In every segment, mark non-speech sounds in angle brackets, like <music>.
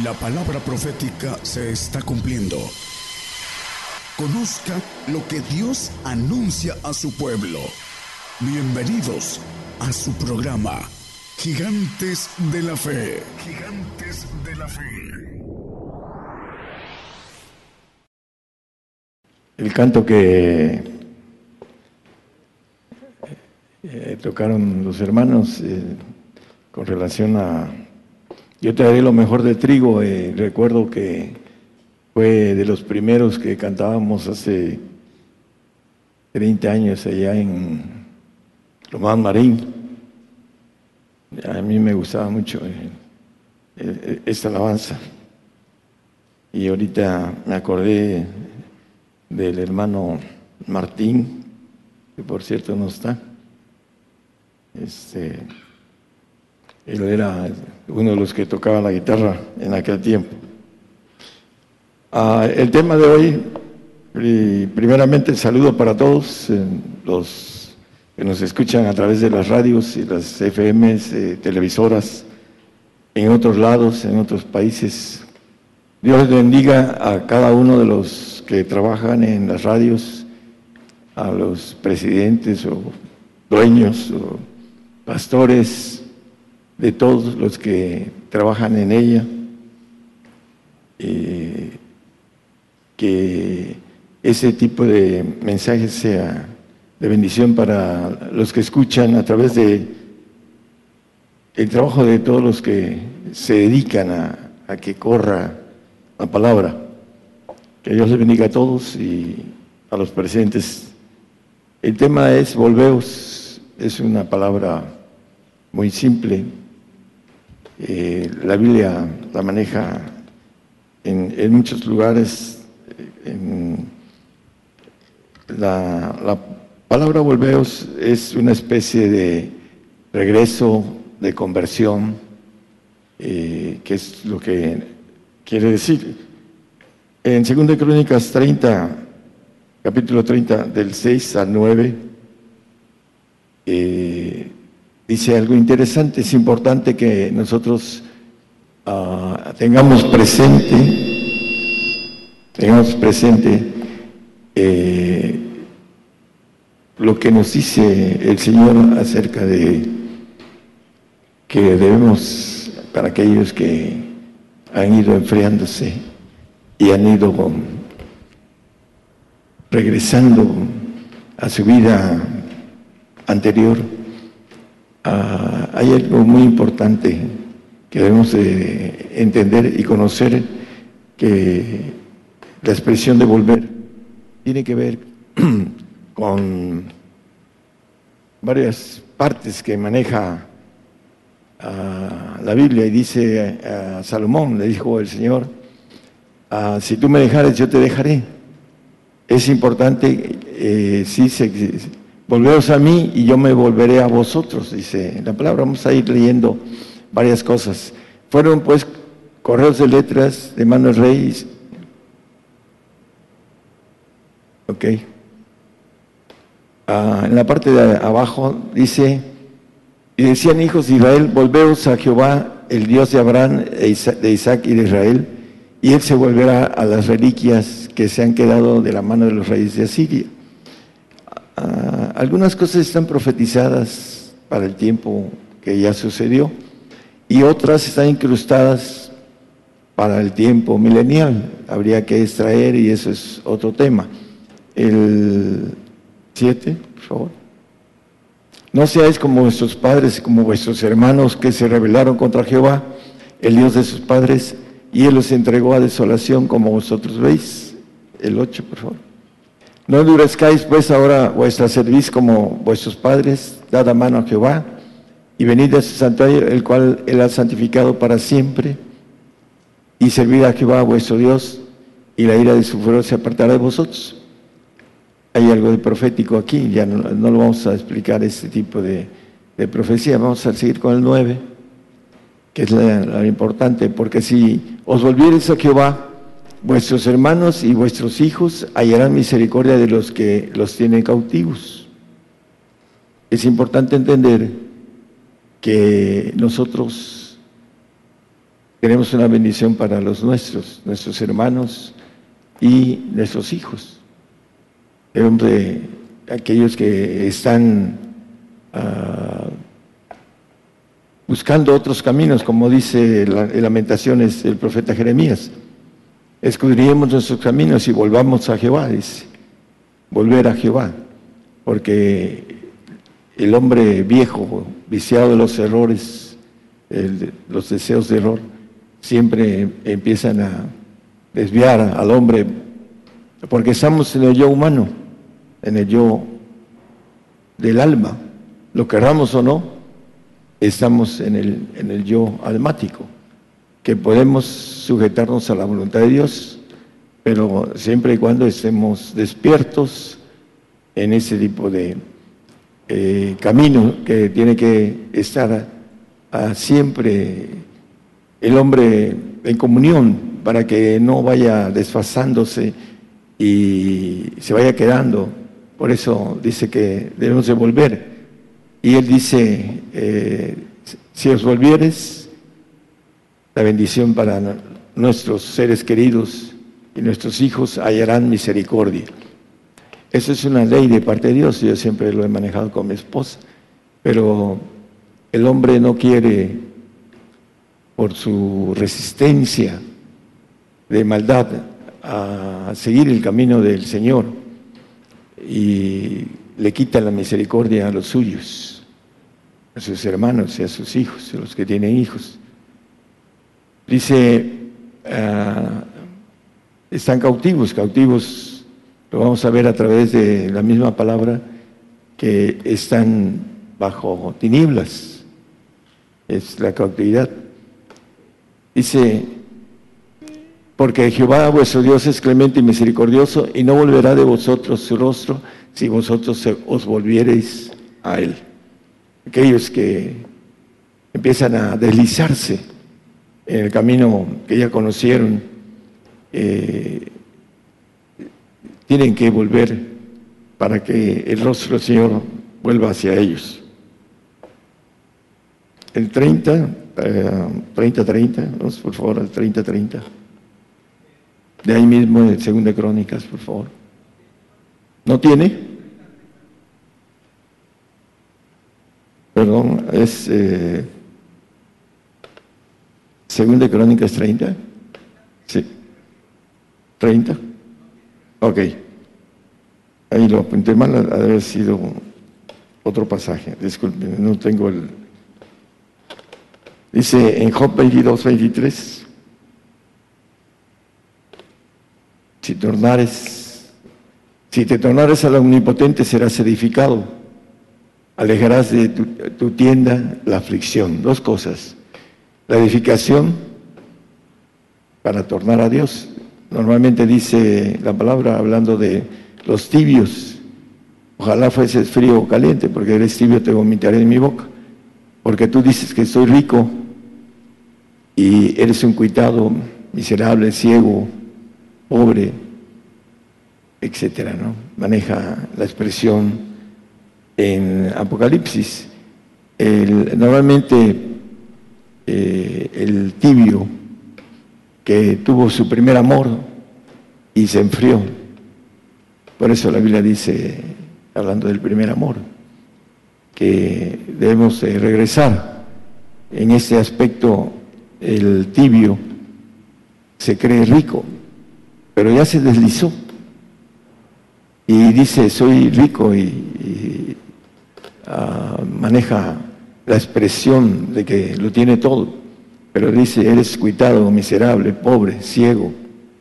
La palabra profética se está cumpliendo. Conozca lo que Dios anuncia a su pueblo. Bienvenidos a su programa, Gigantes de la Fe. Gigantes de la Fe. El canto que eh, tocaron los hermanos eh, con relación a yo te daré lo mejor del trigo. Eh, recuerdo que fue de los primeros que cantábamos hace 30 años allá en Román Marín. A mí me gustaba mucho eh, eh, esta alabanza. Y ahorita me acordé del hermano Martín, que por cierto no está. Este, él era uno de los que tocaba la guitarra en aquel tiempo. Ah, el tema de hoy, primeramente saludo para todos eh, los que nos escuchan a través de las radios y las FMs, eh, televisoras, en otros lados, en otros países. Dios bendiga a cada uno de los que trabajan en las radios, a los presidentes o dueños o pastores, de todos los que trabajan en ella, eh, que ese tipo de mensaje sea de bendición para los que escuchan a través de el trabajo de todos los que se dedican a, a que corra la palabra. Que Dios les bendiga a todos y a los presentes. El tema es volveos, es una palabra muy simple, eh, la Biblia la maneja en, muchos lugares. la, palabra volveos es una especie de regreso, de conversión, eh, que es lo que quiere decir. En 2 Crónicas 30, capítulo 30, del 6 al 9, eh, dice algo interesante, es importante que nosotros ah, tengamos presente, tengamos presente eh, lo que nos dice el Señor acerca de que debemos, para aquellos que han ido enfriándose y han ido regresando a su vida anterior, Ah, hay algo muy importante que debemos de entender y conocer, que la expresión de volver tiene que ver <clears throat> con varias partes que maneja ah, la Biblia y dice a Salomón, le dijo el Señor, ah, si tú me dejares, yo te dejaré. Es importante, eh, sí, se, Volveos a mí y yo me volveré a vosotros, dice la palabra. Vamos a ir leyendo varias cosas. Fueron pues correos de letras de Manuel Reyes. Ok. Ah, en la parte de abajo dice, y decían hijos de Israel, volveos a Jehová, el Dios de Abraham, de Isaac y de Israel, y él se volverá a las reliquias que se han quedado de la mano de los reyes de Asiria. Ah, algunas cosas están profetizadas para el tiempo que ya sucedió y otras están incrustadas para el tiempo milenial. Habría que extraer y eso es otro tema. El 7, por favor. No seáis como vuestros padres, como vuestros hermanos que se rebelaron contra Jehová, el Dios de sus padres, y Él los entregó a desolación como vosotros veis. El 8, por favor. No endurezcáis pues ahora vuestra cerviz como vuestros padres, dad a mano a Jehová y venid a su santuario, el cual él ha santificado para siempre, y servid a Jehová vuestro Dios, y la ira de su furor se apartará de vosotros. Hay algo de profético aquí, ya no, lo vamos a explicar este tipo de, profecía, vamos a seguir con el 9, que es lo importante, porque si os volviereis a Jehová, vuestros hermanos y vuestros hijos hallarán misericordia de los que los tienen cautivos. Es importante entender que nosotros queremos una bendición para los nuestros, nuestros hermanos y nuestros hijos. De aquellos que están ah, buscando otros caminos, como dice en Lamentaciones el profeta Jeremías. Escudriemos nuestros caminos y volvamos a Jehová, dice. Volver a Jehová, porque el hombre viejo, viciado de los errores, los deseos de error, siempre empiezan a desviar al hombre, porque estamos en el yo humano, en el yo del alma, lo querramos o no, estamos en el, en el yo almático, que podemos sujetarnos a la voluntad de Dios, pero siempre y cuando estemos despiertos en ese tipo de eh, camino que tiene que estar siempre el hombre en comunión para que no vaya desfasándose y se vaya quedando. Por eso dice que debemos de volver y él dice, eh, si os volvieres, la bendición para nuestros seres queridos y nuestros hijos hallarán misericordia. Esa es una ley de parte de Dios, yo siempre lo he manejado con mi esposa, pero el hombre no quiere, por su resistencia de maldad, a seguir el camino del Señor y le quita la misericordia a los suyos a sus hermanos y a sus hijos, a los que tienen hijos. Dice, ah, están cautivos, cautivos, lo vamos a ver a través de la misma palabra, que están bajo tinieblas, es la cautividad. Dice, porque Jehová vuestro Dios es clemente y misericordioso y no volverá de vosotros su rostro si vosotros os volviereis a él aquellos que empiezan a deslizarse en el camino que ya conocieron, eh, tienen que volver para que el rostro del Señor vuelva hacia ellos. El 30, 30, 30, por favor, el 30, 30. De ahí mismo, en Segunda Crónicas, por favor. ¿No tiene? Perdón, es eh, Segunda Crónicas 30. Sí. 30. Ok. Ahí lo apunté mal, ha de haber sido otro pasaje. Disculpen, no tengo el. Dice en Job 22, 23. Si tornares, si te tornares al omnipotente serás edificado alejarás de tu, tienda la aflicción. Dos cosas. La edificación para tornar a Dios. Normalmente dice la palabra hablando de los tibios. Ojalá fueses frío o caliente, porque eres tibio te vomitaré en mi boca. Porque tú dices que soy rico y eres un cuitado, miserable, ciego, pobre, etcétera, ¿no? Maneja la expresión en Apocalipsis. normalmente eh, el tibio que tuvo su primer amor y se enfrió. Por eso la Biblia dice, hablando del primer amor, que debemos regresar. En ese aspecto, el tibio se cree rico, pero ya se deslizó y dice, soy rico y, ah, maneja la expresión de que lo tiene todo, pero dice, eres cuitado, miserable, pobre, ciego,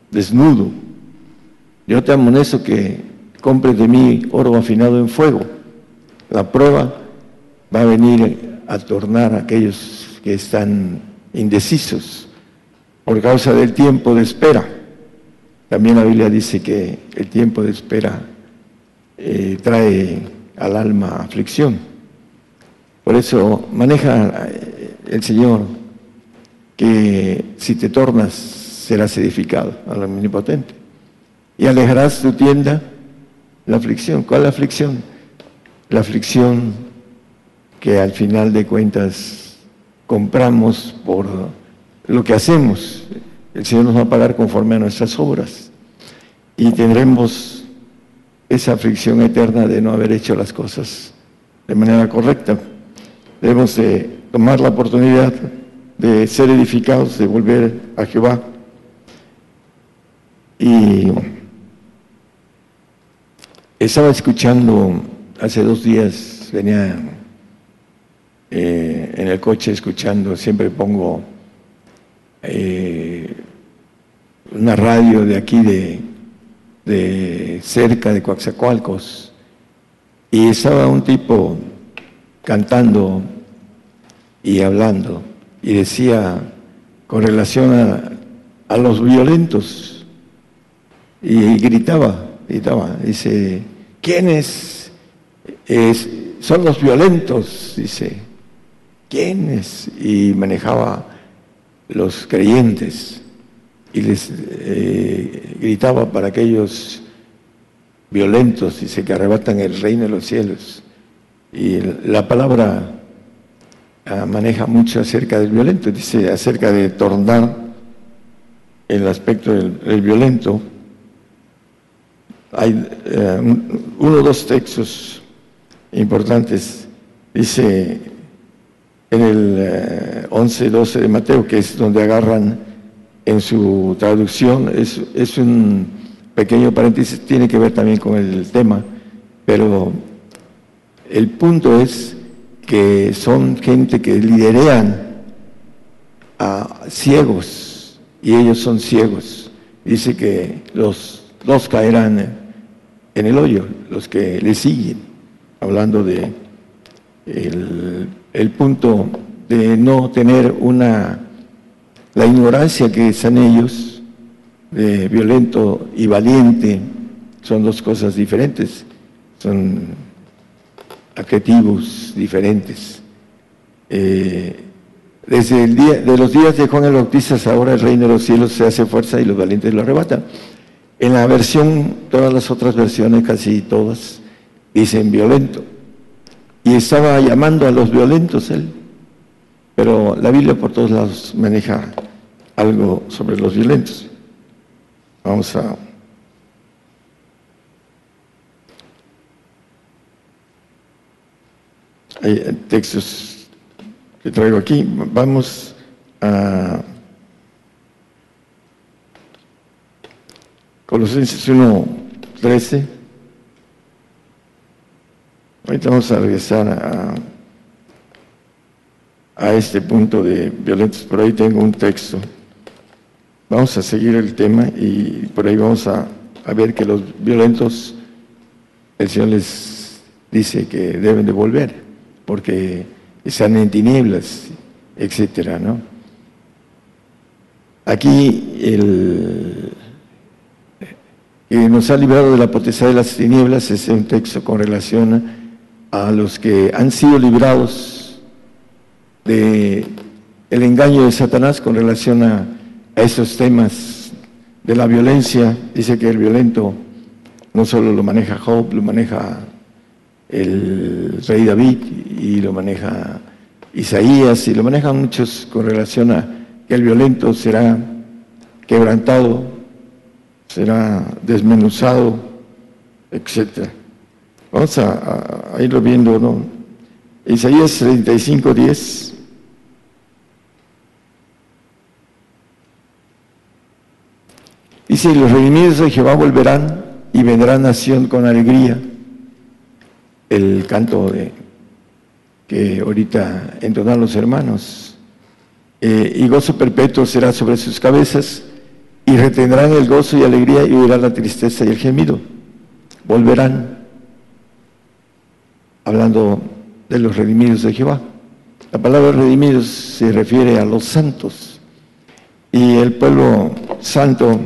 desnudo. Yo te amonesto que compres de mí oro afinado en fuego. La prueba va a venir a tornar a aquellos que están indecisos por causa del tiempo de espera. También la Biblia dice que el tiempo de espera eh, trae al alma aflicción. Por eso maneja eh, el Señor que si te tornas serás edificado al omnipotente y alejarás tu tienda la aflicción. ¿Cuál la aflicción? La aflicción que al final de cuentas compramos por lo que hacemos. El Señor nos va a pagar conforme a nuestras obras y tendremos esa aflicción eterna de no haber hecho las cosas de manera correcta. Debemos de tomar la oportunidad de ser edificados, de volver a Jehová. Y estaba escuchando hace dos días, venía eh, en el coche escuchando, siempre pongo eh, una radio de aquí de, de cerca de Coaxacualcos y estaba un tipo cantando y hablando y decía con relación a, a los violentos y gritaba, gritaba, dice, ¿quiénes son los violentos? Dice, ¿quiénes? Y manejaba los creyentes y les eh, gritaba para aquellos violentos, dice, que arrebatan el reino de los cielos. Y la palabra ah, maneja mucho acerca del violento, dice acerca de tornar el aspecto del, violento. Hay eh, uno o dos textos importantes. Dice en el 11, eh, 12 de Mateo, que es donde agarran en su traducción, es, es un pequeño paréntesis, tiene que ver también con el tema, pero el punto es que son gente que liderean a ciegos y ellos son ciegos. Dice que los caerán en el hoyo, los que le siguen, hablando de el el punto de no tener una, la ignorancia que están ellos, de violento y valiente, son dos cosas diferentes, son adjetivos diferentes. Eh, desde el día, de los días de Juan el Bautista ahora el reino de los cielos se hace fuerza y los valientes lo arrebatan. En la versión, todas las otras versiones, casi todas, dicen violento y estaba llamando a los violentos él. Pero la Biblia por todos lados maneja algo sobre los violentos. Vamos a... Hay textos que traigo aquí. Vamos a Colosenses 1, 13. Ahorita vamos a regresar a, este punto de violentos, por ahí tengo un texto. Vamos a seguir el tema y por ahí vamos a, ver que los violentos, el Señor les dice que deben de volver, porque están en tinieblas, etcétera, ¿no? Aquí el que nos ha librado de la potestad de las tinieblas es un texto con relación a a los que han sido librados de el engaño de Satanás con relación a, esos temas de la violencia. Dice que el violento no solo lo maneja Job, lo maneja el rey David y lo maneja Isaías y lo manejan muchos con relación a que el violento será quebrantado, será desmenuzado, etcétera. Vamos a, irlo viendo, ¿no? Isaías 35, 10. Dice, los redimidos de Jehová volverán y vendrá nación con alegría. El canto de, que ahorita entonan los hermanos. Eh, y gozo perpetuo será sobre sus cabezas y retendrán el gozo y alegría y oirán la tristeza y el gemido. Volverán hablando de los redimidos de Jehová. La palabra redimidos se refiere a los santos y el pueblo santo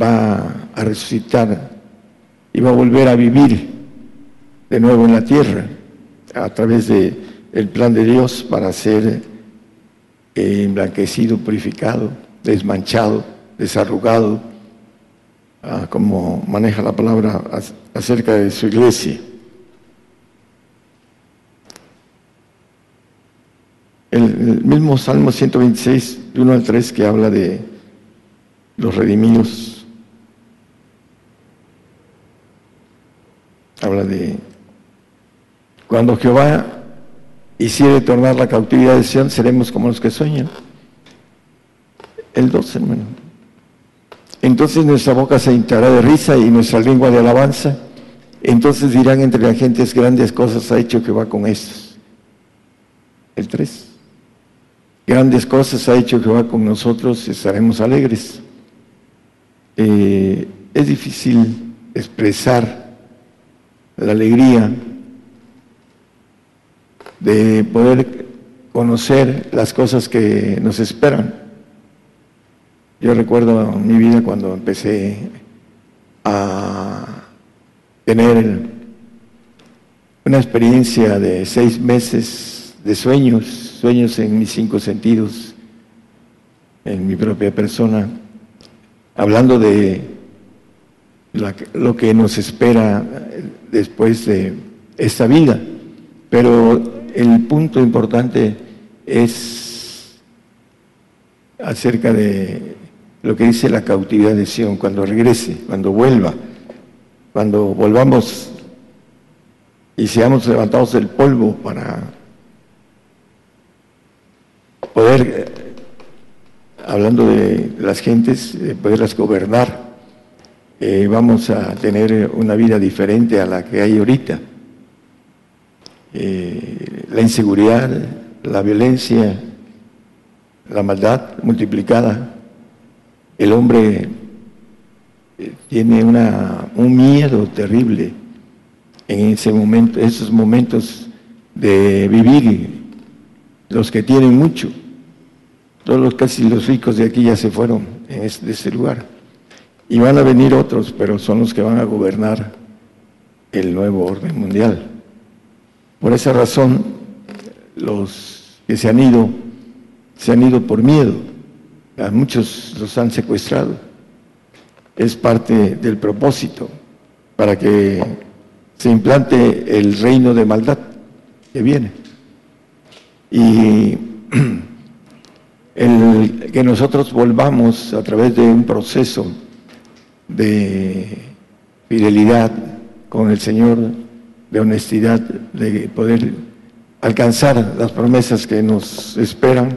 va a resucitar y va a volver a vivir de nuevo en la tierra a través del el plan de Dios para ser emblanquecido, purificado, desmanchado, desarrugado, ah, como maneja la palabra acerca de su iglesia. El, mismo Salmo 126, 1 al 3, que habla de los redimidos, habla de cuando Jehová hiciere tornar la cautividad de Sion, seremos como los que sueñan. El 12, hermano. Entonces nuestra boca se hincará de risa y nuestra lengua de alabanza. Entonces dirán entre las gentes grandes cosas ha hecho Jehová con estos. El 3. Grandes cosas ha hecho Jehová con nosotros, estaremos alegres. Eh, es difícil expresar la alegría de poder conocer las cosas que nos esperan. Yo recuerdo mi vida cuando empecé a tener una experiencia de seis meses de sueños sueños en mis cinco sentidos, en mi propia persona, hablando de lo que nos espera después de esta vida. Pero el punto importante es acerca de lo que dice la cautividad de Sion, cuando regrese, cuando vuelva, cuando volvamos y seamos levantados del polvo para poder, eh, hablando de las gentes, poderlas gobernar, eh, vamos a tener una vida diferente a la que hay ahorita. Eh, la inseguridad, la violencia, la maldad multiplicada. El hombre tiene una, un miedo terrible en ese momento, esos momentos de vivir, los que tienen mucho todos los, casi los ricos de aquí ya se fueron de este lugar. Y van a venir otros, pero son los que van a gobernar el nuevo orden mundial. Por esa razón, los que se han ido, se han ido por miedo. A muchos los han secuestrado. Es parte del propósito para que se implante el reino de maldad que viene. Y <clears throat> el que nosotros volvamos a través de un proceso de fidelidad con el Señor, de honestidad, de poder alcanzar las promesas que nos esperan,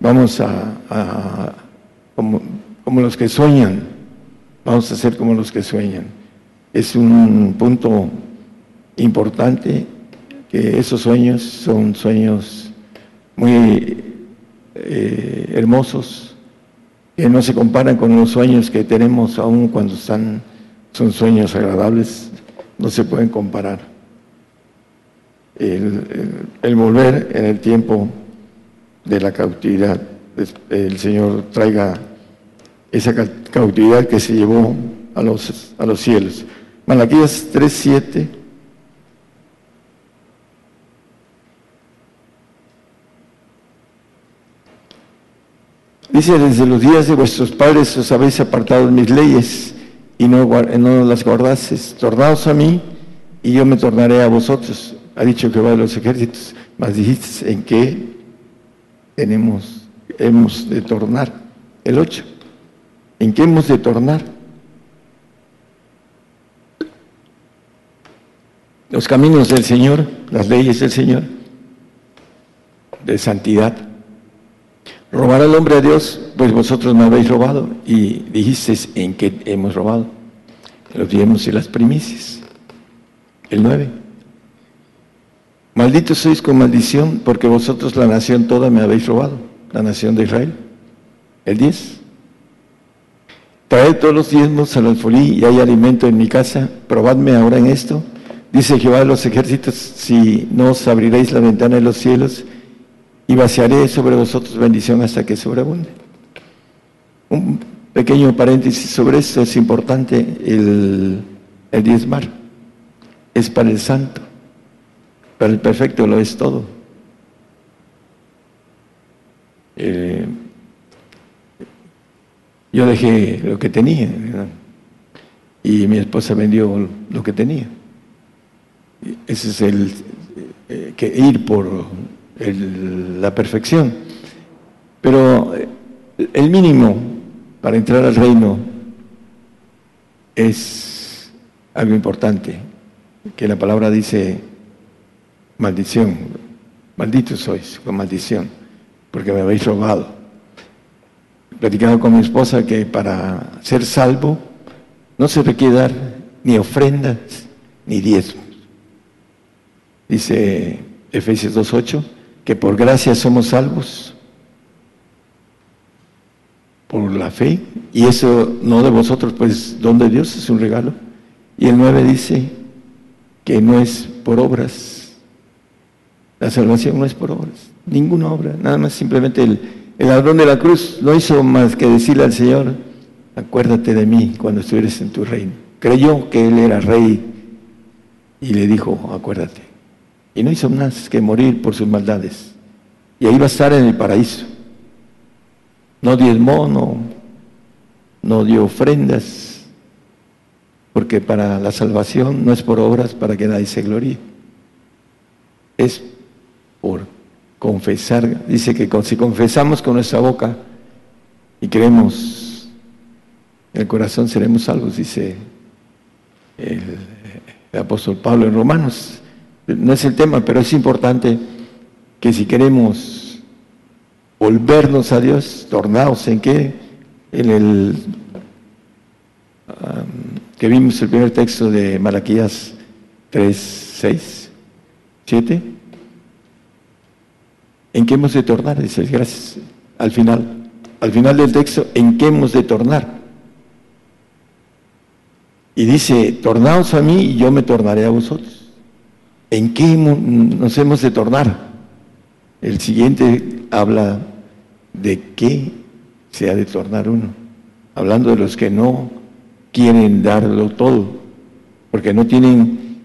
vamos a, como, como los que sueñan, vamos a ser como los que sueñan. Es un punto importante que esos sueños son sueños muy eh, hermosos que no se comparan con los sueños que tenemos aún cuando están, son sueños agradables, no se pueden comparar. El, volver en el tiempo de la cautividad, el Señor traiga esa cautividad que se llevó a los, a los cielos. Malaquías 3.7 Dice, desde los días de vuestros padres os habéis apartado de mis leyes y no, no las guardases. Tornaos a mí y yo me tornaré a vosotros. Ha dicho Jehová de los ejércitos. Mas dijiste, ¿en qué tenemos, hemos de tornar? El 8. ¿En qué hemos de tornar? Los caminos del Señor, las leyes del Señor, de santidad robar al hombre a Dios, pues vosotros me habéis robado. Y dijisteis, ¿en qué hemos robado? Los diezmos y las primicias. El 9. Malditos sois con maldición, porque vosotros la nación toda me habéis robado, la nación de Israel. El 10. Traed todos los diezmos al alfolí y hay alimento en mi casa, probadme ahora en esto. Dice Jehová de los ejércitos, si no os abriréis la ventana de los cielos y vaciaré sobre vosotros bendición hasta que sobreabunde. Un pequeño paréntesis sobre esto, es importante el, el diezmar. Es para el santo, para el perfecto lo es todo. Eh, yo dejé lo que tenía y mi esposa vendió lo que tenía. Ese es el eh, que ir por la perfección. Pero eh, el mínimo para entrar al reino es algo importante, que la palabra dice maldición, maldito sois con maldición, porque me habéis robado. Platicado con mi esposa que para ser salvo no se requiere dar ni ofrendas ni diezmos. Dice Efesios 2.8 que por gracia somos salvos por la fe, y eso no de vosotros, pues don de Dios, es un regalo. Y el 9 dice que no es por obras, la salvación no es por obras, ninguna obra, nada más simplemente el, el ladrón de la cruz no hizo más que decirle al Señor, acuérdate de mí cuando estuvieres en tu reino. Creyó que él era rey y le dijo, acuérdate. Y no hizo más que morir por sus maldades. Y ahí va a estar en el paraíso. No diezmó, no, no dio ofrendas, porque para la salvación no es por obras para que nadie se gloríe. Es por confesar. Dice que si confesamos con nuestra boca y creemos en el corazón seremos salvos, dice el, apóstol Pablo en Romanos. No es el tema, pero es importante que si queremos volvernos a Dios, tornados en qué? En el que vimos el primer texto de Malaquías 3, 6, 7. ¿En qué hemos de tornar? Dice, gracias. Al final, al final del texto, ¿en qué hemos de tornar? Y dice, tornaos a mí y yo me tornaré a vosotros. ¿En qué nos hemos de tornar? El siguiente habla de qué se ha de tornar uno, hablando de los que no quieren darlo todo, porque no tienen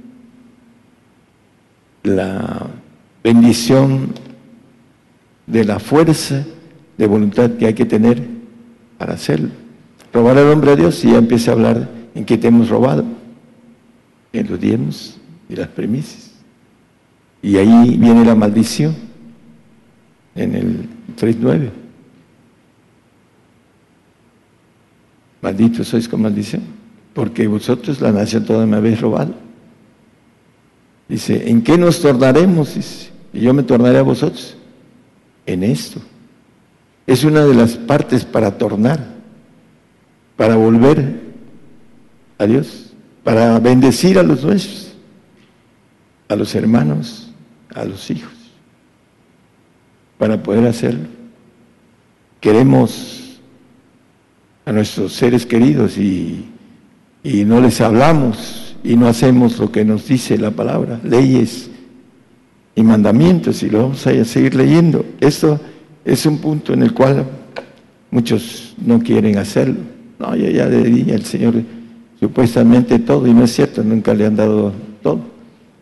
la bendición de la fuerza de voluntad que hay que tener para hacerlo. Robar al hombre a Dios y ya empieza a hablar en qué te hemos robado, en los diezmos y las premisas. Y ahí viene la maldición, en el 3.9. Maldito sois con maldición, porque vosotros la nación toda me habéis robado. Dice, ¿en qué nos tornaremos? y yo me tornaré a vosotros. En esto. Es una de las partes para tornar, para volver a Dios, para bendecir a los nuestros, a los hermanos, a los hijos, para poder hacerlo. Queremos a nuestros seres queridos y, no les hablamos y no hacemos lo que nos dice la palabra, leyes y mandamientos, y lo vamos a seguir leyendo. Esto es un punto en el cual muchos no quieren hacerlo. No, ya, le di al Señor supuestamente todo, y no es cierto, nunca le han dado todo.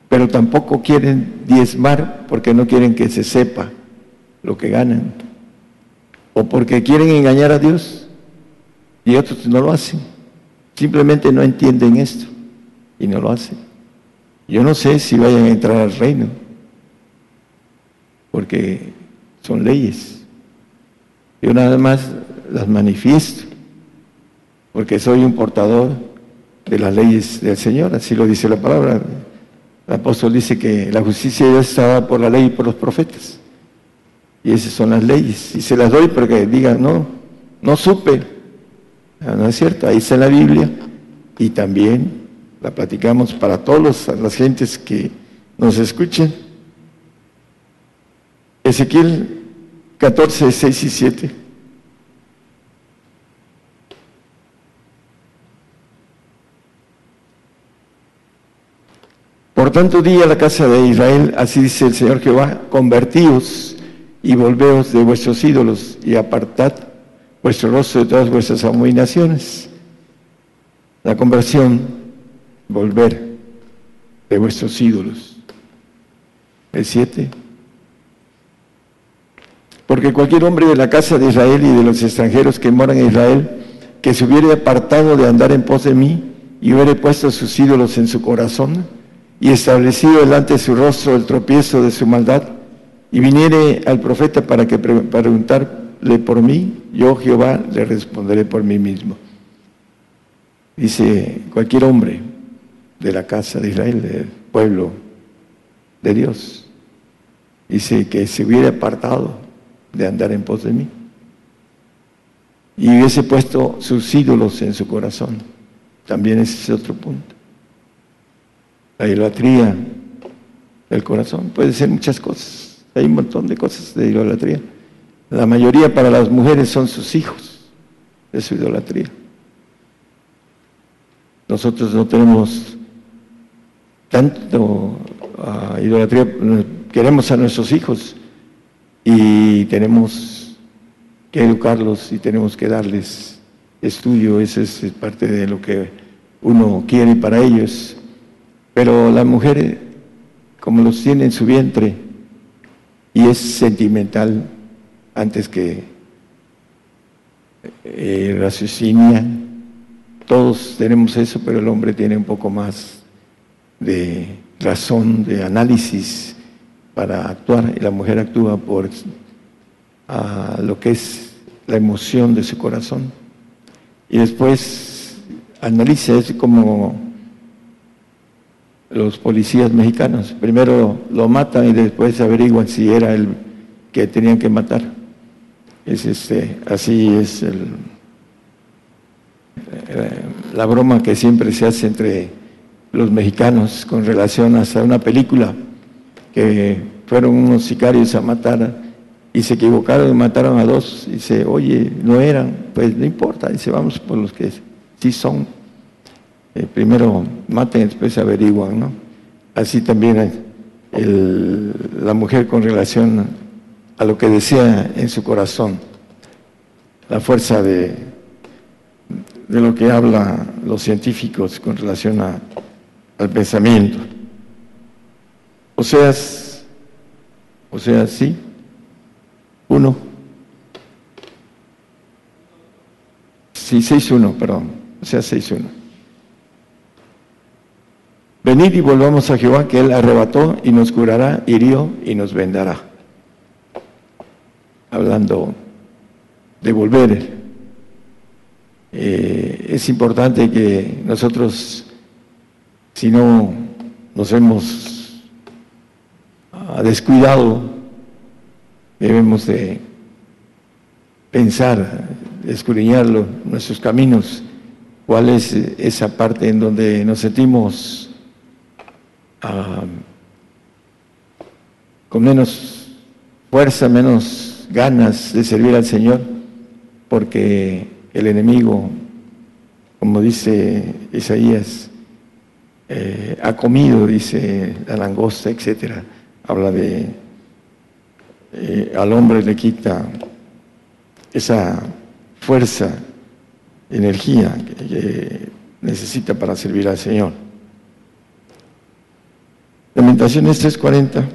Pero tampoco quieren diezmar porque no quieren que se sepa lo que ganan. O porque quieren engañar a Dios y otros no lo hacen. Simplemente no entienden esto y no lo hacen. Yo no sé si vayan a entrar al reino, porque son leyes. Yo nada más las manifiesto, porque soy un portador de las leyes del Señor, así lo dice la palabra. El apóstol dice que la justicia ya estaba por la ley y por los profetas. Y esas son las leyes. Y se las doy porque digan, no, no supe, Ah, ¿No es cierto? Ahí está en la Biblia y también la platicamos para todas las gentes que nos escuchen. Ezequiel 14, 6 y 7. Por tanto, di a la casa de Israel, así dice el Señor Jehová, convertíos y volveos de vuestros ídolos y apartad vuestro rostro de todas vuestras amominaciones. La conversión, volver de vuestros ídolos. El 7. Porque cualquier hombre de la casa de Israel y de los extranjeros que moran en Israel, que se hubiere apartado de andar en pos de mí y hubiere puesto sus ídolos en su corazón y establecido delante de su rostro el tropiezo de su maldad, y viniere al profeta para, que, para preguntarle por mí, yo Jehová le responderé por mí mismo. Dice cualquier hombre de la casa de Israel, del pueblo de Dios, dice que se hubiera apartado de andar en pos de mí y hubiese puesto sus ídolos en su corazón. También ese es otro punto. La idolatría del corazón puede ser muchas cosas. Hay un montón de cosas de idolatría. La mayoría para las mujeres son sus hijos de su idolatría. Nosotros no tenemos tanto ah, idolatría, queremos a nuestros hijos y tenemos que educarlos y tenemos que darles estudio, esa es parte de lo que uno quiere para ellos. Pero la mujer, como los tiene en su vientre y es sentimental antes que eh, raciocinia, todos tenemos eso, pero el hombre tiene un poco más de razón, de análisis para actuar y la mujer actúa por lo que es la emoción de su corazón. Y después analiza, es como los policías mexicanos. Primero lo matan y después averiguan si era el que tenían que matar. Es este, así es eh, la broma que siempre se hace entre los mexicanos con relación a una película que fueron unos sicarios a matar y se equivocaron y mataron a dos. Y dice, oye, no eran, pues no importa, dice, vamos por los que sí son. Eh, primero maten, después averiguan, ¿no? Así también la mujer con relación a lo que decía en su corazón, la fuerza de, de lo que hablan los científicos con relación al pensamiento. O sea, o sea, sí, uno. Sí, seis uno, perdón. O sea, seis uno. Venid y volvamos a Jehová, que Él arrebató y nos curará, hirió y nos vendará. Hablando de volver. Eh, es importante que nosotros, si no nos hemos descuidado debemos de pensar, escudriñarlo, nuestros caminos, cuál es esa parte en donde nos sentimos con menos fuerza, menos ganas de servir al Señor, porque el enemigo, como dice Isaías, eh, ha comido, dice la langosta, etcétera, habla de eh, al hombre le quita esa fuerza, energía que, necesita para servir al Señor. Lamentaciones 3:40.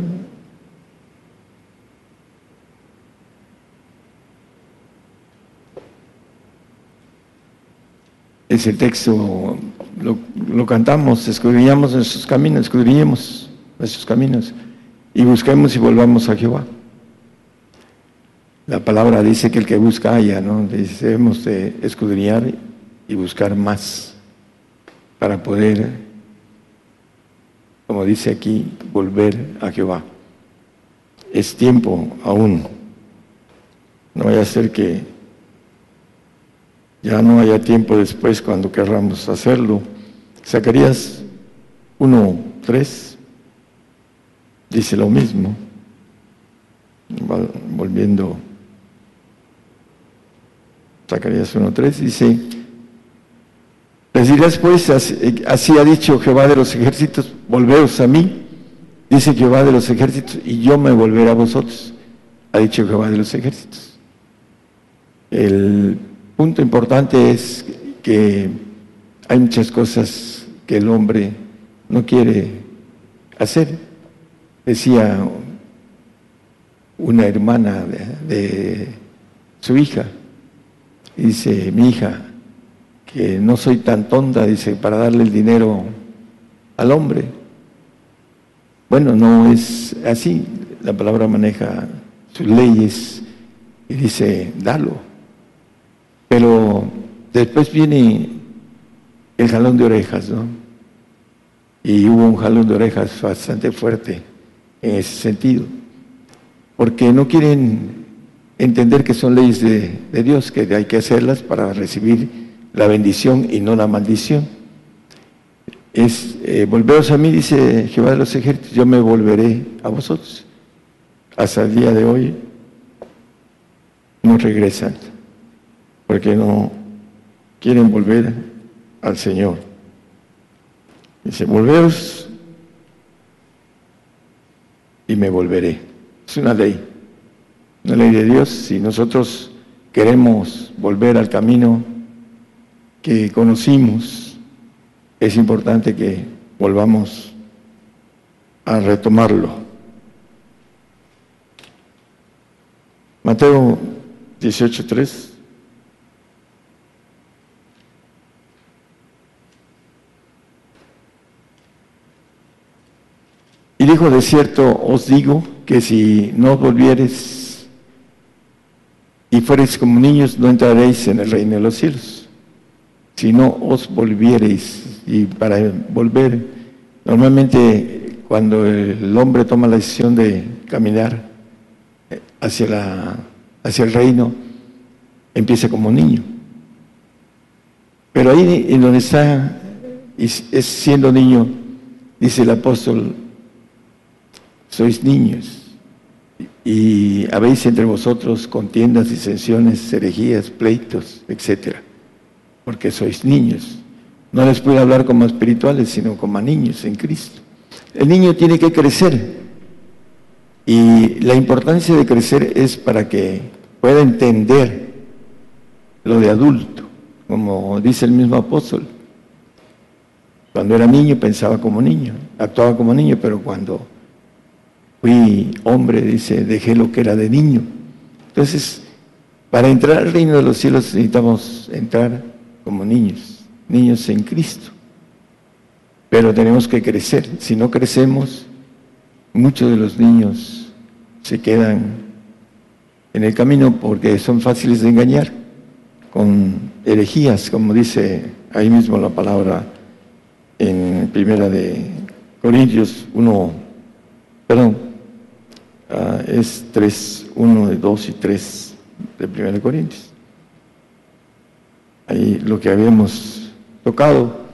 Es el texto, lo, lo cantamos, escudriñamos nuestros caminos, escudriñemos nuestros caminos y busquemos y volvamos a Jehová. La palabra dice que el que busca haya, ¿no? Debemos de escudriñar y buscar más para poder, como dice aquí, volver a Jehová. Es tiempo aún. No vaya a ser que ya no haya tiempo después cuando querramos hacerlo. Zacarías 1, 3 dice lo mismo, volviendo Zacarías 1.3 dice, les dirás pues, así ha dicho Jehová de los ejércitos, volveos a mí, dice Jehová de los ejércitos, y yo me volveré a vosotros, ha dicho Jehová de los ejércitos. El punto importante es que hay muchas cosas que el hombre no quiere hacer. Decía una hermana de su hija, dice mi hija, que no soy tan tonta, dice, para darle el dinero al hombre. Bueno, no es así. la palabra maneja sus leyes y dice, dalo. Pero después viene el jalón de orejas, ¿no? Y hubo un jalón de orejas bastante fuerte en ese sentido, porque no quieren entender que son leyes de, Dios, que hay que hacerlas para recibir la bendición y no la maldición. Es, eh, volveros a mí, dice Jehová de los ejércitos, yo me volveré a vosotros. Hasta el día de hoy no regresan, porque no quieren volver al Señor. Dice, volveos y me volveré. Es una ley, una ley de Dios. Si nosotros queremos volver al camino que conocimos, es importante que volvamos a retomarlo. Mateo 18.3. Y dijo, de cierto os digo que si no volvieres y fuereis como niños, no entraréis en el reino de los cielos. Si no os volviereis, y para volver, normalmente cuando el hombre toma la decisión de caminar, hacia, la, hacia el reino, empieza como niño. Pero ahí en donde está, es siendo niño, dice el apóstol, sois niños y habéis entre vosotros contiendas, disensiones, herejías, pleitos, etcétera, porque sois niños. No les puedo hablar como espirituales, sino como niños en Cristo. El niño tiene que crecer y la importancia de crecer es para que pueda entender lo de adulto, como dice el mismo apóstol. Cuando era niño pensaba como niño, actuaba como niño, pero cuando fui hombre, dice, dejé lo que era de niño. Entonces, para entrar al reino de los cielos necesitamos entrar como niños, niños en Cristo. Pero tenemos que crecer. Si no crecemos, muchos de los niños se quedan en el camino porque son fáciles de engañar con herejías, como dice ahí mismo la palabra en primera de Corintios 1, perdón, uh, es 3, 1, 2 y 3 de primera de Corintios. Ahí lo que habíamos tocado.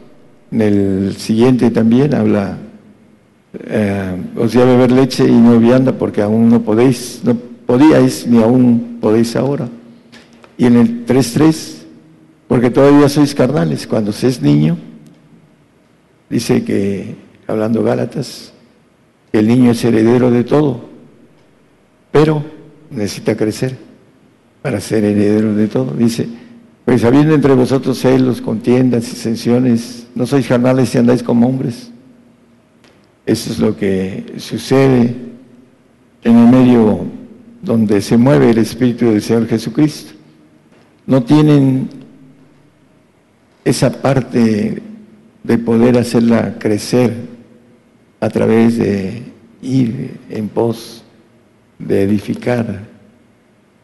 En el siguiente también habla eh, os a beber leche y no vianda porque aún no podéis, no podíais ni aún podéis ahora. Y en el 3.3, porque todavía sois carnales, cuando se es niño, dice que, hablando Gálatas, el niño es heredero de todo, pero necesita crecer para ser heredero de todo. Dice, pues habiendo entre vosotros celos, contiendas, disensiones, no sois carnales y andáis como hombres eso es lo que sucede en el medio donde se mueve el Espíritu del Señor Jesucristo. No tienen esa parte de poder hacerla crecer a través de ir en pos de edificar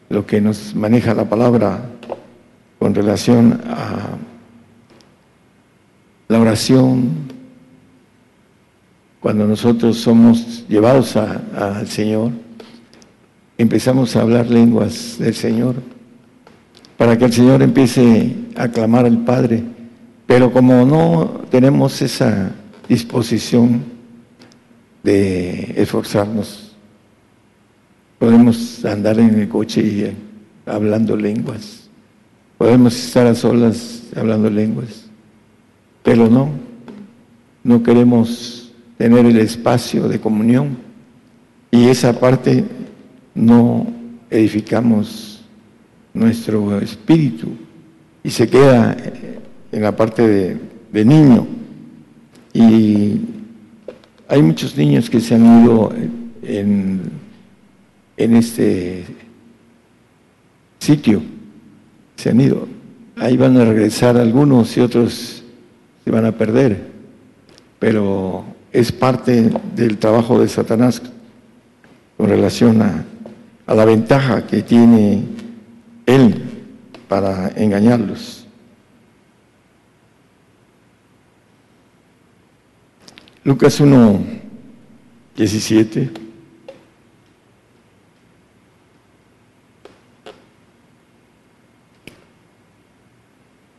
lo que nos maneja la palabra con relación a la oración, cuando nosotros somos llevados al Señor, empezamos a hablar lenguas del Señor, para que el Señor empiece a clamar al Padre. Pero como no tenemos esa disposición de esforzarnos, podemos andar en el coche y eh, hablando lenguas, podemos estar a solas hablando lenguas, pero no, no queremos tener el espacio de comunión. Y esa parte no edificamos nuestro espíritu. Y se queda en la parte de, niño. Y hay muchos niños que se han ido en, en este sitio, se han ido. Ahí van a regresar algunos y otros se van a perder, pero es parte del trabajo de Satanás con relación a, a la ventaja que tiene él para engañarlos. Lucas 1, 17.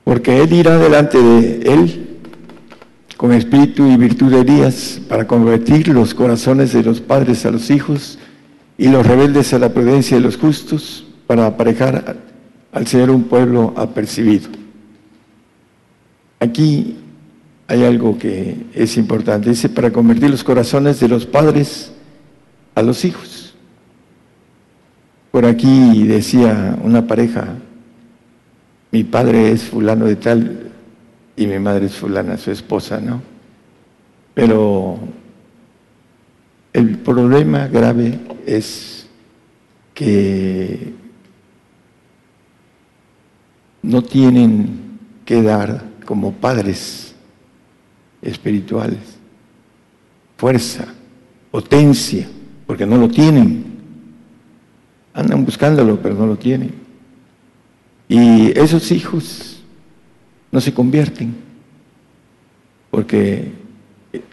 Porque Él irá delante de Él con espíritu y virtud de Elías para convertir los corazones de los padres a los hijos y los rebeldes a la prudencia de los justos para aparejar al Señor un pueblo apercibido. Aquí hay algo que es importante, dice, para convertir los corazones de los padres a los hijos. Por aquí decía una pareja, mi padre es fulano de tal y mi madre es fulana, su esposa, ¿no? Pero el problema grave es que no tienen que dar como padres espirituales fuerza, potencia, porque no lo tienen. Andan buscándolo, pero no lo tienen. Y esos hijos no se convierten, porque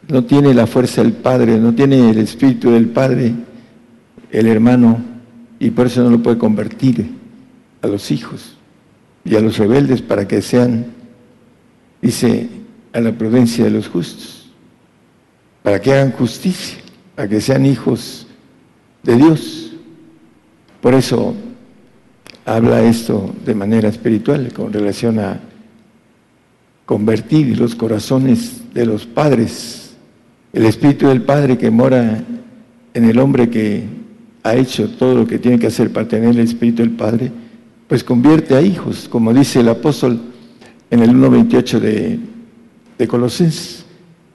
no tiene la fuerza del Padre, no tiene el espíritu del Padre, el hermano, y por eso no lo puede convertir a los hijos y a los rebeldes para que sean, dice, a la prudencia de los justos, para que hagan justicia, para que sean hijos de Dios. Por eso habla esto de manera espiritual con relación a convertir los corazones de los padres, el espíritu del Padre que mora en el hombre que ha hecho todo lo que tiene que hacer para tener el espíritu del Padre, pues convierte a hijos, como dice el apóstol en el 1.28 de, de Colosenses,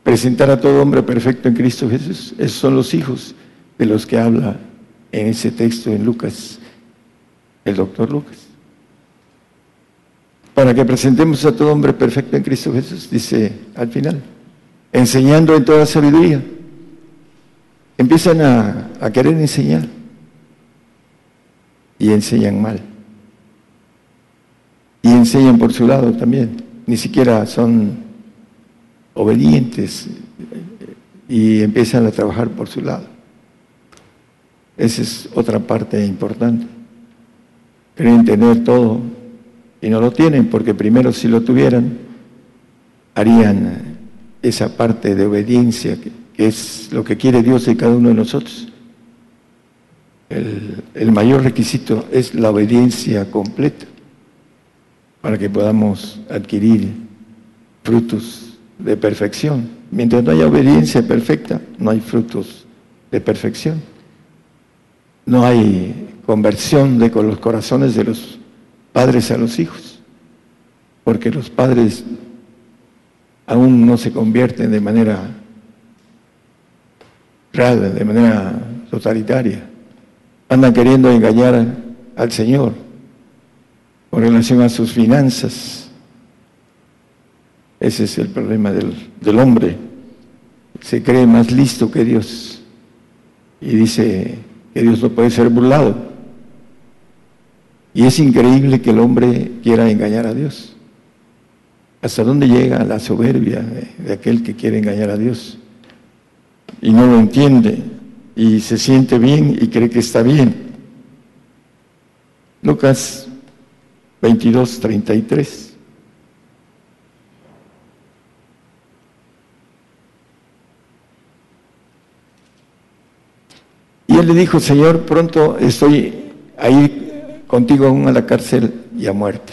presentar a todo hombre perfecto en Cristo Jesús. Esos son los hijos de los que habla en ese texto en Lucas, el doctor Lucas. Para que presentemos a todo hombre perfecto en Cristo Jesús, dice al final, enseñando en toda sabiduría. Empiezan a, querer enseñar y enseñan mal y enseñan por su lado también. Ni siquiera son obedientes y empiezan a trabajar por su lado. Esa es otra parte importante. Creen tener todo y no lo tienen porque primero si lo tuvieran harían esa parte de obediencia que, es lo que quiere Dios de cada uno de nosotros. El, el mayor requisito es la obediencia completa para que podamos adquirir frutos de perfección. Mientras no haya obediencia perfecta, no hay frutos de perfección. No hay conversión de con los corazones de los padres a los hijos, porque los padres aún no se convierten de manera real, de manera totalitaria. Andan queriendo engañar al Señor con relación a sus finanzas. Ese es el problema del, del hombre. Se cree más listo que Dios y dice que Dios no puede ser burlado. Y es increíble que el hombre quiera engañar a Dios. ¿Hasta dónde llega la soberbia de, aquel que quiere engañar a Dios? Y no lo entiende y se siente bien y cree que está bien. Lucas 22, 33. Y él le dijo, Señor, pronto estoy a ir contigo aún a la cárcel y a muerte.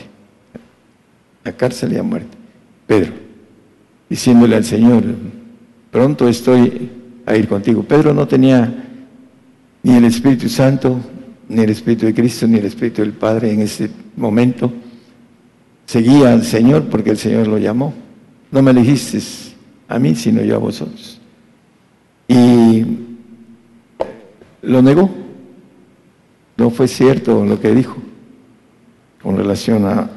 A cárcel y a muerte. Pedro, diciéndole al Señor, pronto estoy a ir contigo. Pedro no tenía ni el Espíritu Santo, ni el Espíritu de Cristo, ni el Espíritu del Padre en ese momento. Seguía al Señor porque el Señor lo llamó. No me elegiste a mí, sino yo a vosotros. Y lo negó. No fue cierto lo que dijo con relación a,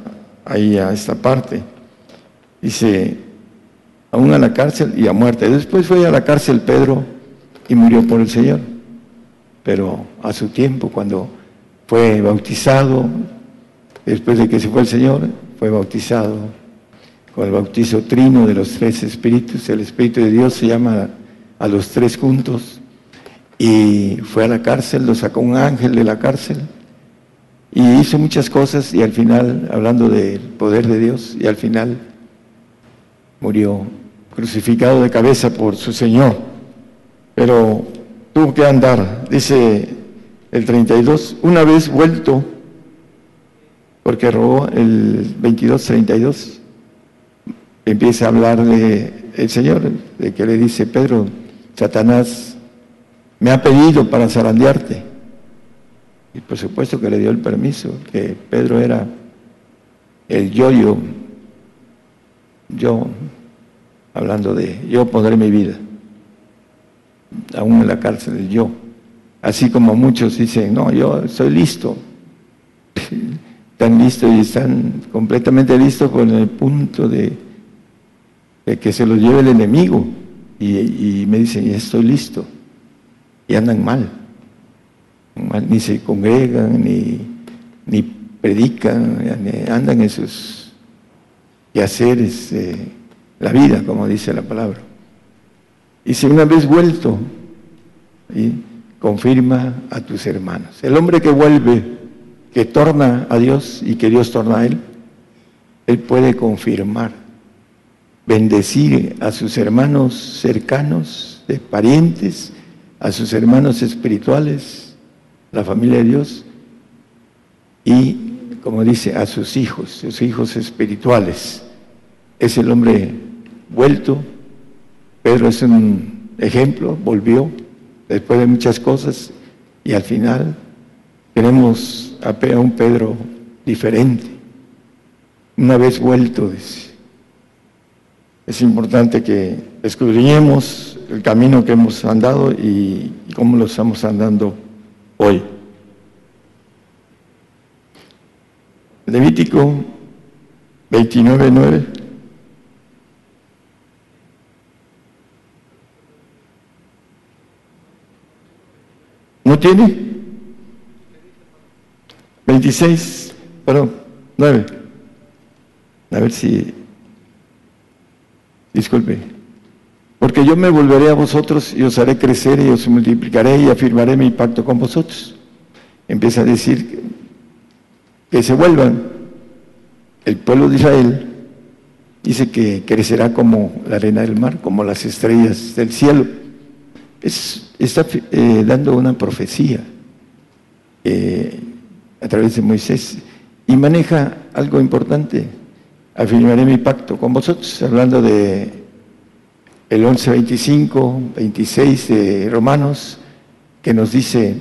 ahí a esta parte. Dice, aún a la cárcel y a muerte. Después fue a la cárcel Pedro y murió por el Señor. pero a su tiempo, cuando fue bautizado, después de que se fue el Señor, fue bautizado con el bautizo trino de los tres espíritus. El Espíritu de Dios se llama a los tres juntos y fue a la cárcel, lo sacó un ángel de la cárcel y hizo muchas cosas y al final, hablando del poder de Dios, y al final murió crucificado de cabeza por su Señor. Pero tuvo que andar, dice el 32, una vez vuelto, porque robó el 22-32, empieza a hablarle el Señor, de que le dice, Pedro, Satanás me ha pedido para zarandearte. Y por supuesto que le dio el permiso, que Pedro era el yo-yo, yo, hablando de yo poner mi vida, aún en la cárcel, el yo. Así como muchos dicen, no, yo soy listo, <laughs> están listos y están completamente listos con el punto de, que se los lleve el enemigo. Y, me dicen, estoy listo. Y andan mal. Ni se congregan, ni, ni predican, andan en sus quehaceres, eh, la vida, como dice la palabra. Y si una vez vuelto, confirma a tus hermanos. El hombre que vuelve que torna a Dios y que Dios torna a él, él puede confirmar, bendecir a sus hermanos cercanos, de parientes, a sus hermanos espirituales, la familia de Dios, y, como dice, a sus hijos, sus hijos espirituales. Es el hombre vuelto. Pedro es un ejemplo, volvió después de muchas cosas y al final tenemos a un Pedro diferente, una vez vuelto. Es importante que escudriñemos el camino que hemos andado y, cómo lo estamos andando hoy. Levítico 29.9. ¿No tiene? 26, perdón, 9. A ver si, disculpe. Porque yo me volveré a vosotros y os haré crecer y os multiplicaré y afirmaré mi pacto con vosotros. Empieza a decir que se vuelvan. El pueblo de Israel dice que crecerá como la arena del mar, como las estrellas del cielo. Es, está eh, dando una profecía. Eh, a través de Moisés y maneja algo importante. Afirmaré mi pacto con vosotros, hablando de el 11, 25, 26 de Romanos, que nos dice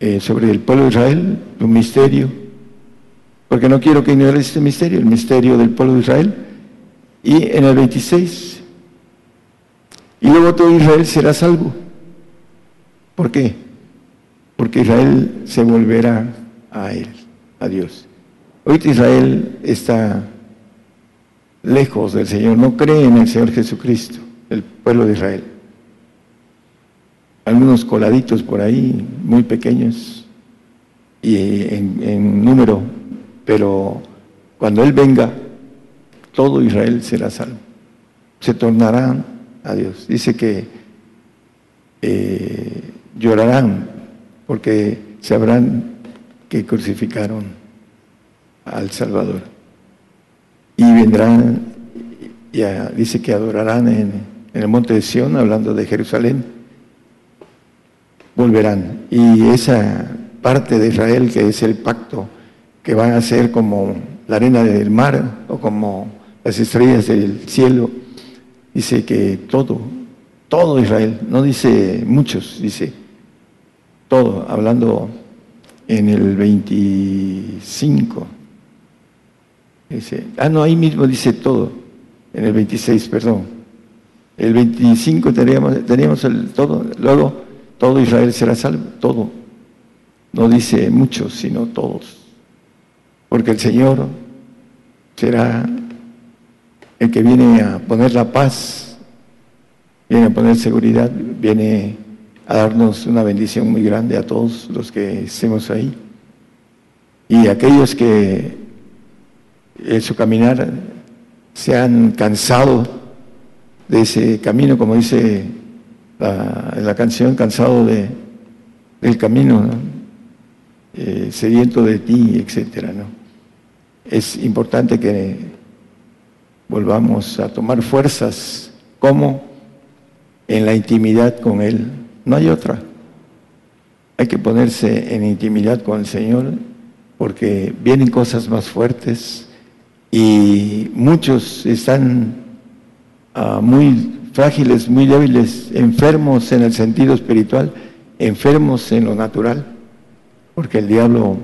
eh, sobre el pueblo de Israel, un misterio, porque no quiero que ignores este misterio, el misterio del pueblo de Israel. Y en el 26, y luego todo Israel será salvo. ¿Por qué? porque Israel se volverá a Él, a Dios. Ahorita Israel está lejos del Señor, no cree en el Señor Jesucristo, el pueblo de Israel. Algunos coladitos por ahí, muy pequeños y en, número, pero cuando Él venga, todo Israel será salvo. Se tornarán a Dios. Dice que eh, llorarán porque sabrán que crucificaron al Salvador. Y vendrán, ya dice que adorarán en, el monte de Sión, hablando de Jerusalén, volverán. Y esa parte de Israel que es el pacto, que van a ser como la arena del mar o como las estrellas del cielo, dice que todo, todo Israel, no dice muchos, dice todo, hablando en el 25. Ah, no, ahí mismo dice todo, en el 26, perdón. El 25 teníamos, teníamos el todo, luego todo Israel será salvo, todo. No dice muchos, sino todos. Porque el Señor será el que viene a poner la paz, viene a poner seguridad, viene a darnos una bendición muy grande a todos los que estemos ahí. Y aquellos que en su caminar se han cansado de ese camino, como dice la, canción, cansado de, del camino, eh, sediento de ti, etcétera, ¿no? Es importante que volvamos a tomar fuerzas como en la intimidad con Él. No hay otra. Hay que ponerse en intimidad con el Señor porque vienen cosas más fuertes y muchos están ah, muy frágiles, muy débiles, enfermos en el sentido espiritual, enfermos en lo natural, porque el diablo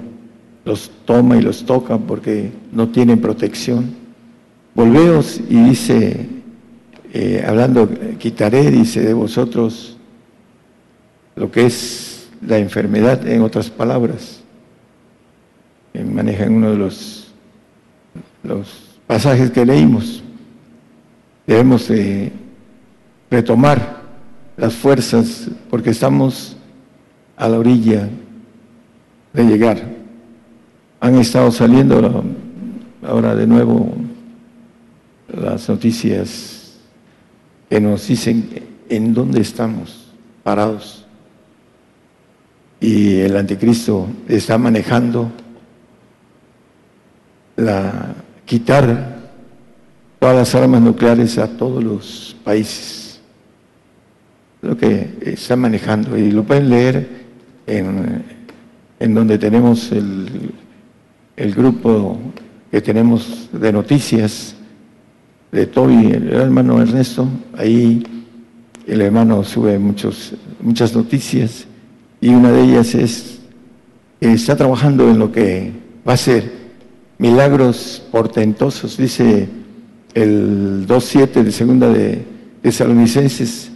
los toma y los toca porque no tienen protección. Volveos y dice, eh, hablando, quitaré, dice, de vosotros lo que es la enfermedad, en otras palabras. Maneja en uno de los, los pasajes que leímos. Debemos de retomar las fuerzas porque estamos a la orilla de llegar. Han estado saliendo ahora de nuevo las noticias que nos dicen en dónde estamos parados. Y el anticristo está manejando la quitar todas las armas nucleares a todos los países. Lo que está manejando y lo pueden leer en, en donde tenemos el, grupo que tenemos de noticias de Toby, el hermano Ernesto, ahí el hermano sube muchas noticias y una de ellas es está trabajando en lo que va a ser milagros portentosos, dice el 2.7 de segunda de Tesalonicenses,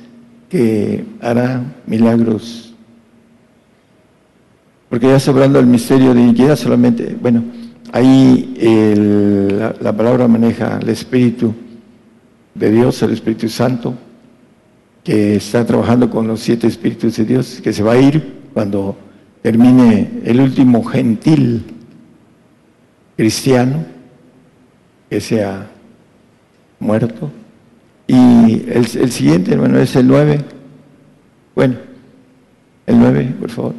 que hará milagros. Porque ya está hablando del misterio de iniquidad solamente, bueno, ahí la, la palabra maneja el Espíritu de Dios, el Espíritu Santo, que está trabajando con los siete Espíritus de Dios, que se va a ir cuando termine el último gentil cristiano que sea muerto. Y el, siguiente, hermano, es el 9. Bueno, el 9, por favor.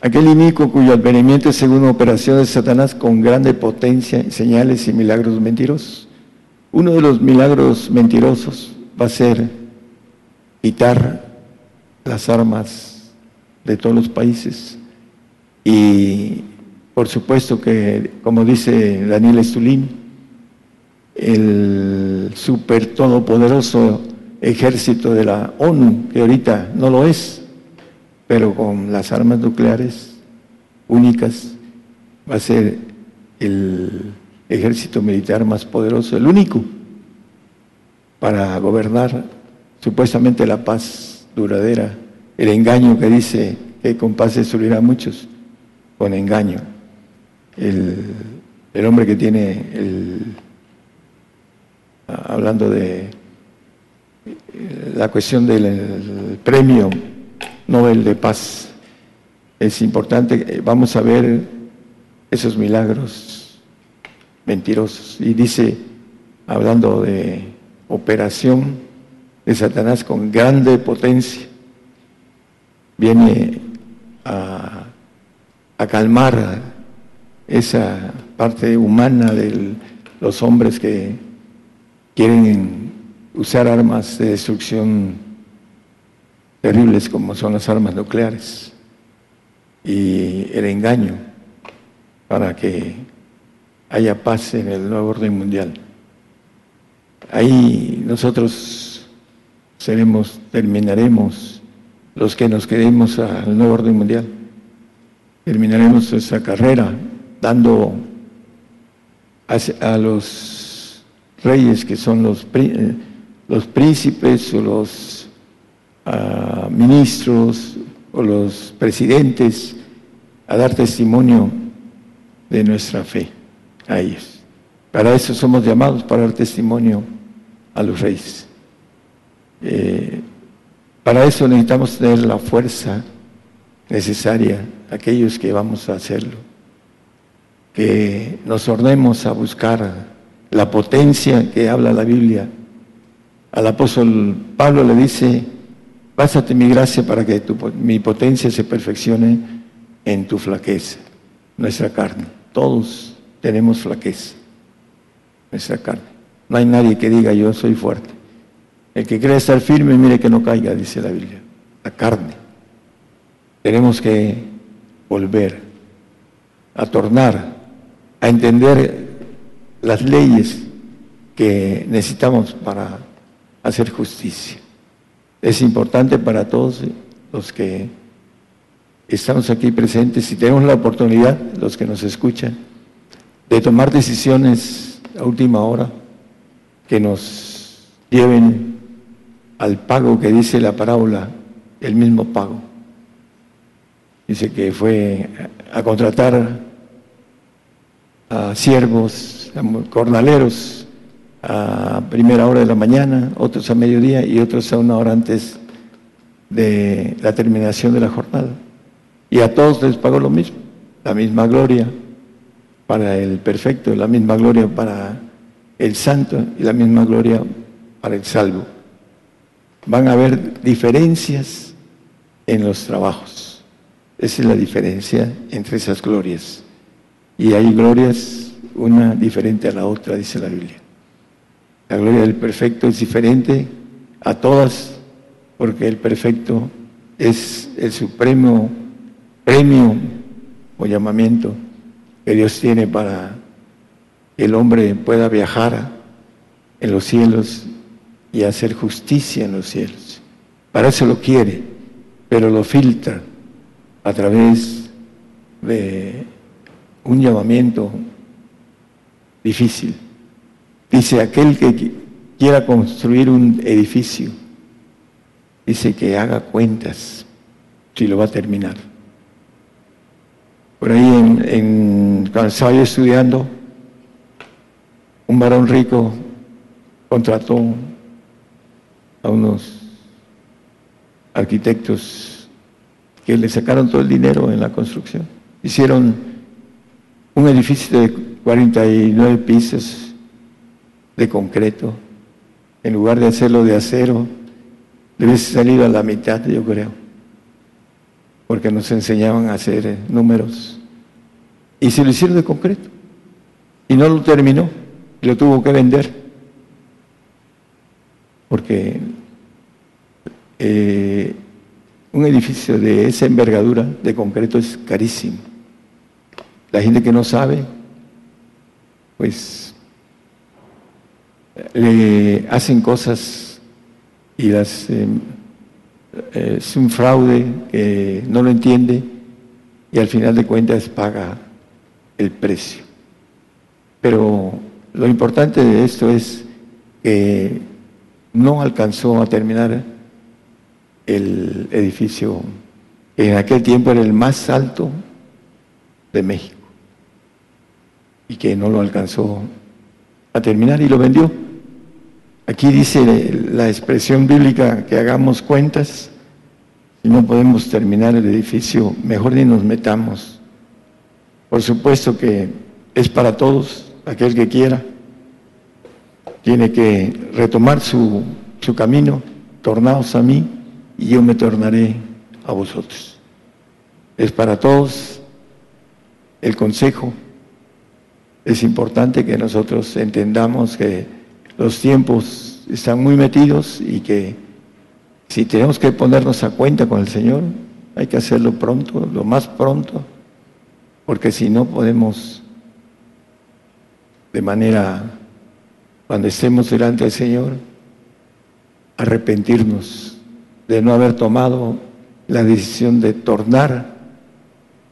Aquel inico cuyo advenimiento es según operación de Satanás con grande potencia, señales y milagros mentirosos. Uno de los milagros mentirosos va a ser quitar las armas de todos los países y por supuesto que, como dice Daniel Estulín, el super todopoderoso ejército de la ONU, que ahorita no lo es, pero con las armas nucleares únicas va a ser el ejército militar más poderoso, el único, para gobernar supuestamente la paz duradera, el engaño que dice que con paz destruirá a muchos, con engaño el, hombre que tiene el, hablando de la cuestión del premio Nobel de Paz. Es importante, vamos a ver esos milagros mentirosos. Y dice, hablando de operación de Satanás con grande potencia, viene a, a calmar esa parte humana de los hombres que quieren usar armas de destrucción terribles como son las armas nucleares y el engaño para que haya paz en el nuevo orden mundial. Ahí nosotros seremos, terminaremos los que nos quedemos al nuevo orden mundial. Terminaremos esa carrera dando a, los reyes que son los, eh, los príncipes o los ah, ministros o los presidentes a dar testimonio de nuestra fe a ellos. Para eso somos llamados, para dar testimonio a los reyes. Eh, Para eso necesitamos tener la fuerza necesaria, aquellos que vamos a hacerlo, que nos ordenemos a buscar la potencia que habla la Biblia. Al apóstol Pablo le dice, pásate mi gracia para que mi potencia se perfeccione en tu flaqueza, nuestra carne. Todos tenemos flaqueza, nuestra carne. No hay nadie que diga yo soy fuerte. El que cree estar firme, mire que no caiga, dice la Biblia. La carne. Tenemos que volver a tornar, a entender las leyes que necesitamos para hacer justicia. Es importante para todos los que estamos aquí presentes y tenemos la oportunidad, los que nos escuchan, de tomar decisiones a última hora que nos lleven al pago que dice la parábola, el mismo pago. Dice que fue a contratar a siervos, a jornaleros a primera hora de la mañana, otros a mediodía y otros a una hora antes de la terminación de la jornada. Y a todos les pagó lo mismo, la misma gloria para el perfecto, la misma gloria para el santo y la misma gloria para el salvo. Van a haber diferencias en los trabajos. Esa es la diferencia entre esas glorias. Y hay glorias, una diferente a la otra, dice la Biblia. La gloria del perfecto es diferente a todas, porque el perfecto es el supremo premio o llamamiento que Dios tiene para el hombre pueda viajar en los cielos y hacer justicia en los cielos. Para eso lo quiere, pero lo filtra a través de un llamamiento difícil. Dice, aquel que quiera construir un edificio, dice que haga cuentas si lo va a terminar. Por ahí en, en cuando estaba yo estudiando, un varón rico contrató a unos arquitectos que le sacaron todo el dinero en la construcción. Hicieron un edificio de 49 pisos de concreto. En lugar de hacerlo de acero, debe salir a la mitad, yo creo, porque nos enseñaban a hacer números. Y se lo hicieron de concreto. Y no lo terminó lo tuvo que vender porque eh, un edificio de esa envergadura de concreto es carísimo. La gente que no sabe, pues le hacen cosas y las eh, es un fraude que no lo entiende y al final de cuentas paga el precio. Pero lo importante de esto es que no alcanzó a terminar el edificio, en aquel tiempo era el más alto de México, y que no lo alcanzó a terminar y lo vendió. Aquí dice la expresión bíblica que hagamos cuentas, si no podemos terminar el edificio, mejor ni nos metamos. Por supuesto que es para todos, aquel que quiera, tiene que retomar su, su camino, tornaos a mí y yo me tornaré a vosotros. Es para todos el consejo. Es importante que nosotros entendamos que los tiempos están muy metidos y que si tenemos que ponernos a cuenta con el Señor, hay que hacerlo pronto, lo más pronto, porque si no podemos de manera, cuando estemos delante del Señor, arrepentirnos de no haber tomado la decisión de tornar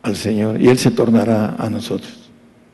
al Señor y Él se tornará a nosotros.